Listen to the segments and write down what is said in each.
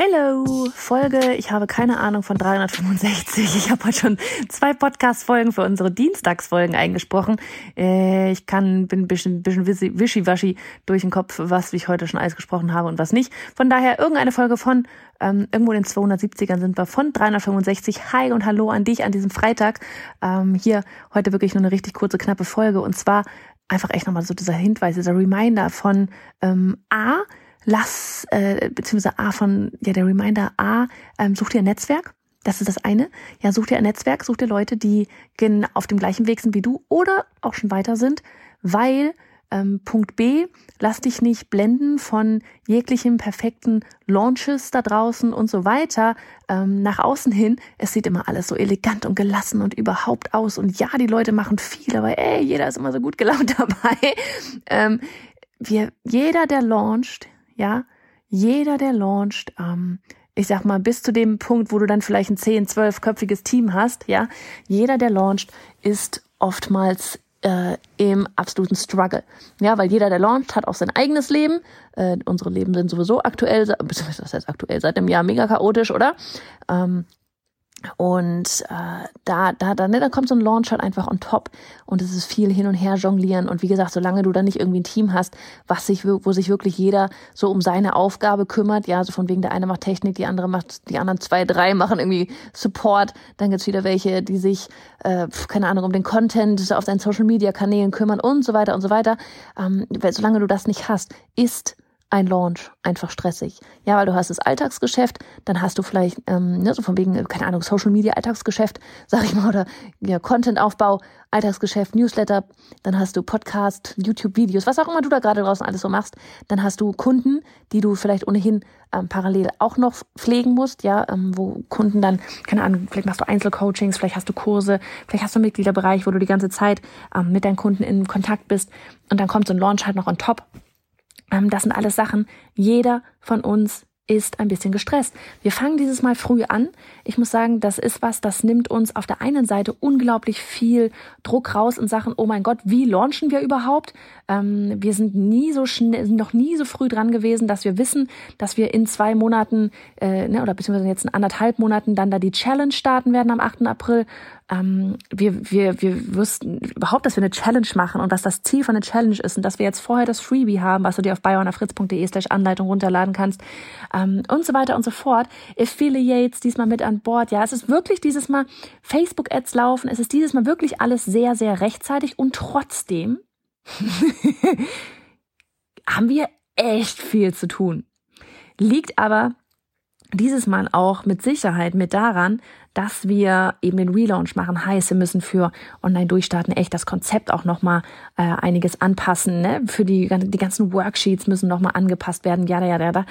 Hello, Folge, ich habe keine Ahnung von 365. Ich habe heute schon zwei Podcast-Folgen für unsere Dienstagsfolgen eingesprochen. Äh, ich kann, bin ein bisschen, bisschen wischiwaschi durch den Kopf, was ich heute schon alles gesprochen habe und was nicht. Von daher irgendeine Folge von, ähm, irgendwo in den 270ern sind wir von 365. Hi und hallo an dich an diesem Freitag. Ähm, hier heute wirklich nur eine richtig kurze, knappe Folge und zwar einfach echt nochmal so dieser Hinweis, dieser Reminder von ähm, A, lass, äh, beziehungsweise A von, ja, der Reminder A, ähm, such dir ein Netzwerk. Das ist das eine. Ja, such dir ein Netzwerk, such dir Leute, die auf dem gleichen Weg sind wie du oder auch schon weiter sind, weil ähm, Punkt B, lass dich nicht blenden von jeglichen perfekten Launches da draußen und so weiter ähm, nach außen hin. Es sieht immer alles so elegant und gelassen und überhaupt aus. Und ja, die Leute machen viel, aber ey, jeder ist immer so gut gelaunt dabei. Ähm, wir, jeder, der launcht, ja, jeder, der launcht, ähm, ich sag mal, bis zu dem Punkt, wo du dann vielleicht ein 10, 12-köpfiges Team hast, ja, jeder, der launcht, ist oftmals äh, im absoluten Struggle. Ja, weil jeder, der launcht, hat auch sein eigenes Leben. Äh, unsere Leben sind sowieso aktuell, beziehungsweise heißt aktuell, seit einem Jahr mega chaotisch, oder? Ähm, und äh, da, da, da, ne, da kommt so ein Launch halt einfach on top und es ist viel hin und her jonglieren. Und wie gesagt, solange du dann nicht irgendwie ein Team hast, was sich, wo sich wirklich jeder so um seine Aufgabe kümmert, ja, so von wegen der eine macht Technik, die andere macht, die anderen zwei, drei machen irgendwie Support, dann gibt's wieder welche, die sich, äh, keine Ahnung, um den Content auf deinen Social Media Kanälen kümmern und so weiter und so weiter. Ähm, solange du das nicht hast, ist ein Launch einfach stressig. Ja, weil du hast das Alltagsgeschäft, dann hast du vielleicht, ähm, ne, so von wegen, keine Ahnung, Social Media Alltagsgeschäft, sag ich mal, oder ja, Content-Aufbau, Alltagsgeschäft, Newsletter, dann hast du Podcast, YouTube-Videos, was auch immer du da gerade draußen alles so machst, dann hast du Kunden, die du vielleicht ohnehin ähm, parallel auch noch pflegen musst, ja, ähm, wo Kunden dann, keine Ahnung, vielleicht machst du Einzelcoachings, vielleicht hast du Kurse, vielleicht hast du einen Mitgliederbereich, wo du die ganze Zeit ähm, mit deinen Kunden in Kontakt bist und dann kommt so ein Launch halt noch on top das sind alles Sachen, jeder von uns ist ein bisschen gestresst. Wir fangen dieses Mal früh an. Ich muss sagen, das ist was, das nimmt uns auf der einen Seite unglaublich viel Druck raus in Sachen, oh mein Gott, wie launchen wir überhaupt? Ähm, wir sind nie so schnell, noch nie so früh dran gewesen, dass wir wissen, dass wir in zwei Monaten äh, ne, oder beziehungsweise jetzt in anderthalb Monaten dann da die Challenge starten werden am 8. April ähm, wir, wir, wir wüssten überhaupt, dass wir eine Challenge machen und was das Ziel von der Challenge ist und dass wir jetzt vorher das Freebie haben, was du dir auf bayonafritz.de slash Anleitung runterladen kannst ähm, und so weiter und so fort. Affiliates diesmal mit an Bord. Ja, es ist wirklich dieses Mal Facebook-Ads laufen. Es ist dieses Mal wirklich alles sehr, sehr rechtzeitig und trotzdem haben wir echt viel zu tun. Liegt aber dieses Mal auch mit Sicherheit mit daran, dass wir eben den Relaunch machen. Heißt, wir müssen für Online-Durchstarten echt das Konzept auch nochmal äh, einiges anpassen. Ne? Für die, die ganzen Worksheets müssen nochmal angepasst werden. Ja, ja, ja, ja.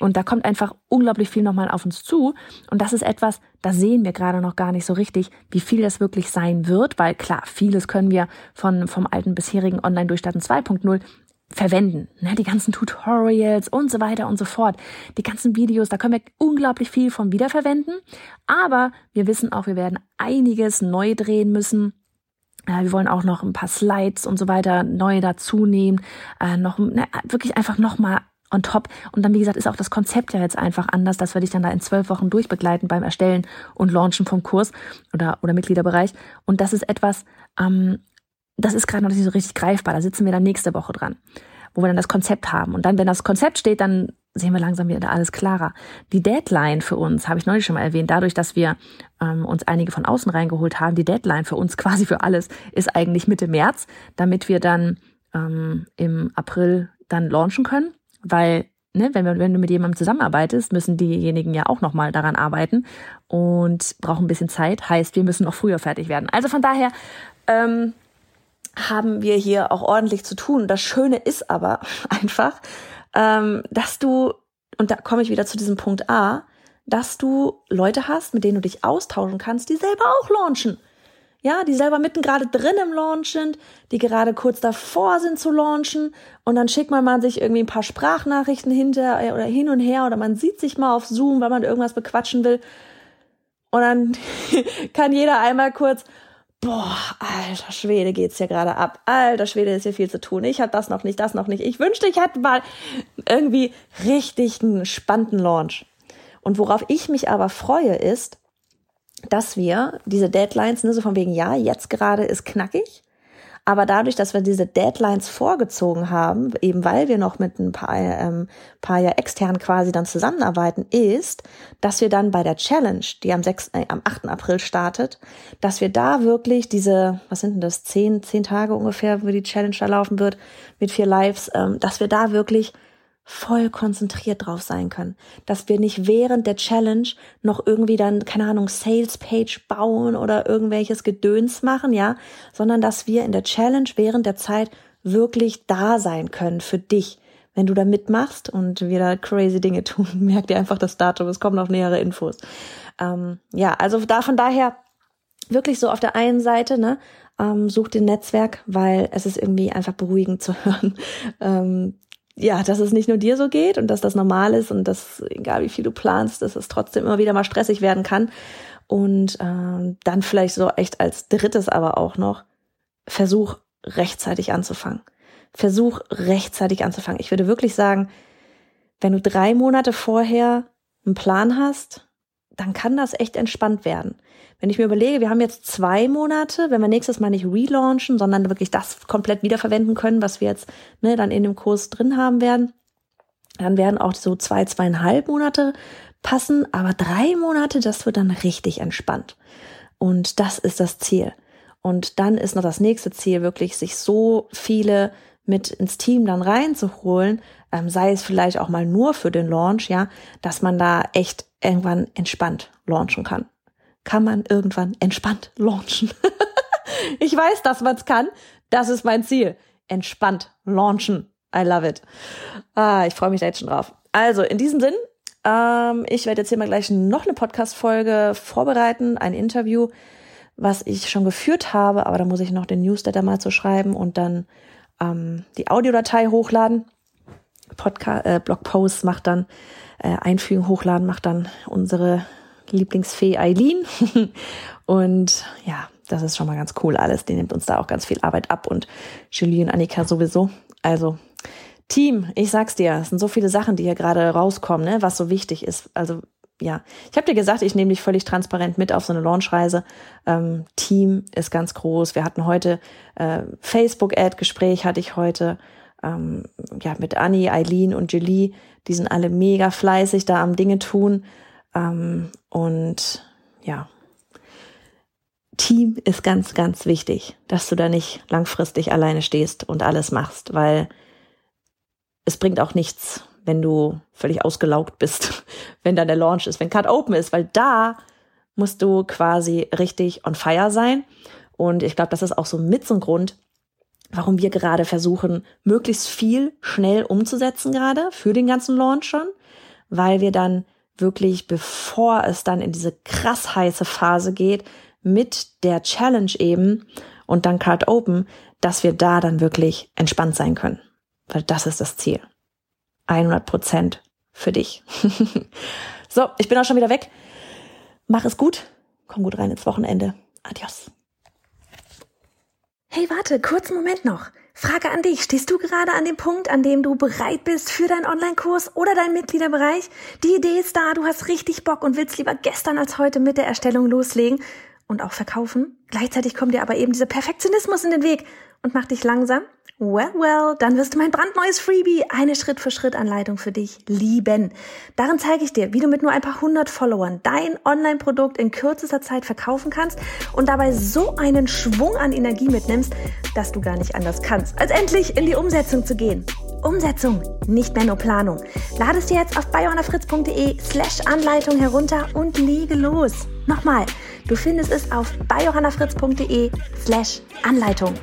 Und da kommt einfach unglaublich viel nochmal auf uns zu. Und das ist etwas, da sehen wir gerade noch gar nicht so richtig, wie viel das wirklich sein wird, weil klar, vieles können wir von, vom alten bisherigen Online-Durchstarten 2.0 verwenden. Ne? Die ganzen Tutorials und so weiter und so fort. Die ganzen Videos, da können wir unglaublich viel von wiederverwenden. Aber wir wissen auch, wir werden einiges neu drehen müssen. Wir wollen auch noch ein paar Slides und so weiter neu dazu nehmen. Äh, noch, ne, wirklich einfach nochmal on top. Und dann, wie gesagt, ist auch das Konzept ja jetzt einfach anders. Das werde ich dann da in zwölf Wochen durchbegleiten beim Erstellen und Launchen vom Kurs oder, oder Mitgliederbereich. Und das ist etwas, ähm, das ist gerade noch nicht so richtig greifbar. Da sitzen wir dann nächste Woche dran, wo wir dann das Konzept haben. Und dann, wenn das Konzept steht, dann sehen wir langsam wieder alles klarer. Die Deadline für uns, habe ich neulich schon mal erwähnt, dadurch, dass wir ähm, uns einige von außen reingeholt haben, die Deadline für uns quasi für alles ist eigentlich Mitte März, damit wir dann ähm, im April dann launchen können, weil ne, wenn, wenn du mit jemandem zusammenarbeitest, müssen diejenigen ja auch nochmal daran arbeiten und brauchen ein bisschen Zeit. Heißt, wir müssen noch früher fertig werden. Also von daher ähm, haben wir hier auch ordentlich zu tun. Das Schöne ist aber einfach, ähm, dass du, und da komme ich wieder zu diesem Punkt A, dass du Leute hast, mit denen du dich austauschen kannst, die selber auch launchen. Ja, die selber mitten gerade drin im Launch sind, die gerade kurz davor sind zu launchen. Und dann schickt man mal sich irgendwie ein paar Sprachnachrichten hinter äh, oder hin und her oder man sieht sich mal auf Zoom, weil man irgendwas bequatschen will. Und dann kann jeder einmal kurz Boah, alter Schwede geht's hier gerade ab. Alter Schwede ist hier viel zu tun. Ich hab das noch nicht, das noch nicht. Ich wünschte, ich hätte mal irgendwie richtig einen spannenden Launch. Und worauf ich mich aber freue, ist, dass wir diese Deadlines, ne, so von wegen, ja, jetzt gerade ist knackig, aber dadurch, dass wir diese Deadlines vorgezogen haben, eben weil wir noch mit ein paar, ähm, paar ja extern quasi dann zusammenarbeiten, ist, dass wir dann bei der Challenge, die am 6., äh, am 8. April startet, dass wir da wirklich diese, was sind denn das, zehn, zehn Tage ungefähr, wo die Challenge da laufen wird, mit vier Lives, ähm, dass wir da wirklich voll konzentriert drauf sein können. Dass wir nicht während der Challenge noch irgendwie dann, keine Ahnung, Sales Page bauen oder irgendwelches Gedöns machen, ja, sondern dass wir in der Challenge während der Zeit wirklich da sein können für dich. Wenn du da mitmachst und wir da crazy Dinge tun, merkt ihr einfach das Datum, es kommen noch nähere Infos. Ähm, ja, also da von daher wirklich so auf der einen Seite, ne, ähm, such den Netzwerk, weil es ist irgendwie einfach beruhigend zu hören, ähm, ja, dass es nicht nur dir so geht und dass das normal ist und dass, egal wie viel du planst, dass es trotzdem immer wieder mal stressig werden kann. Und ähm, dann vielleicht so echt als drittes aber auch noch, versuch rechtzeitig anzufangen. Versuch rechtzeitig anzufangen. Ich würde wirklich sagen, wenn du drei Monate vorher einen Plan hast, dann kann das echt entspannt werden. Wenn ich mir überlege, wir haben jetzt zwei Monate, wenn wir nächstes Mal nicht relaunchen, sondern wirklich das komplett wiederverwenden können, was wir jetzt ne, dann in dem Kurs drin haben werden, dann werden auch so zwei, zweieinhalb Monate passen, aber drei Monate, das wird dann richtig entspannt. Und das ist das Ziel. Und dann ist noch das nächste Ziel, wirklich sich so viele mit ins Team dann reinzuholen, ähm, sei es vielleicht auch mal nur für den Launch, ja, dass man da echt irgendwann entspannt launchen kann kann man irgendwann entspannt launchen. ich weiß, dass man es kann. Das ist mein Ziel. Entspannt launchen. I love it. Ah, ich freue mich da jetzt schon drauf. Also, in diesem Sinn, ähm, ich werde jetzt hier mal gleich noch eine Podcast-Folge vorbereiten, ein Interview, was ich schon geführt habe, aber da muss ich noch den Newsletter mal zu schreiben und dann ähm, die Audiodatei hochladen. Podcast, äh, Blogpost macht dann, äh, Einfügen, hochladen macht dann unsere Lieblingsfee Eileen. und ja, das ist schon mal ganz cool alles. Die nimmt uns da auch ganz viel Arbeit ab und Julie und Annika sowieso. Also Team, ich sag's dir, es sind so viele Sachen, die hier gerade rauskommen, ne, was so wichtig ist. Also ja, ich habe dir gesagt, ich nehme dich völlig transparent mit auf so eine Launchreise. Ähm, Team ist ganz groß. Wir hatten heute äh, Facebook-Ad-Gespräch, hatte ich heute ähm, ja mit Annie, Eileen und Julie. Die sind alle mega fleißig da am Dinge tun. Ähm, und ja, Team ist ganz, ganz wichtig, dass du da nicht langfristig alleine stehst und alles machst, weil es bringt auch nichts, wenn du völlig ausgelaugt bist, wenn dann der Launch ist, wenn Cut Open ist, weil da musst du quasi richtig on fire sein. Und ich glaube, das ist auch so mit so ein Grund, warum wir gerade versuchen, möglichst viel schnell umzusetzen gerade für den ganzen Launch schon, weil wir dann wirklich, bevor es dann in diese krass heiße Phase geht, mit der Challenge eben und dann Card Open, dass wir da dann wirklich entspannt sein können. Weil das ist das Ziel. 100 Prozent für dich. so, ich bin auch schon wieder weg. Mach es gut. Komm gut rein ins Wochenende. Adios. Hey, warte, kurzen Moment noch. Frage an dich. Stehst du gerade an dem Punkt, an dem du bereit bist für deinen Online-Kurs oder deinen Mitgliederbereich? Die Idee ist da, du hast richtig Bock und willst lieber gestern als heute mit der Erstellung loslegen und auch verkaufen. Gleichzeitig kommt dir aber eben dieser Perfektionismus in den Weg und macht dich langsam Well, well, dann wirst du mein brandneues Freebie, eine Schritt-für-Schritt-Anleitung für dich lieben. Darin zeige ich dir, wie du mit nur ein paar hundert Followern dein Online-Produkt in kürzester Zeit verkaufen kannst und dabei so einen Schwung an Energie mitnimmst, dass du gar nicht anders kannst, als endlich in die Umsetzung zu gehen. Umsetzung, nicht mehr nur Planung. Lade es dir jetzt auf biohannafritz.de slash Anleitung herunter und lege los. Nochmal, du findest es auf biohannafritz.de slash Anleitung.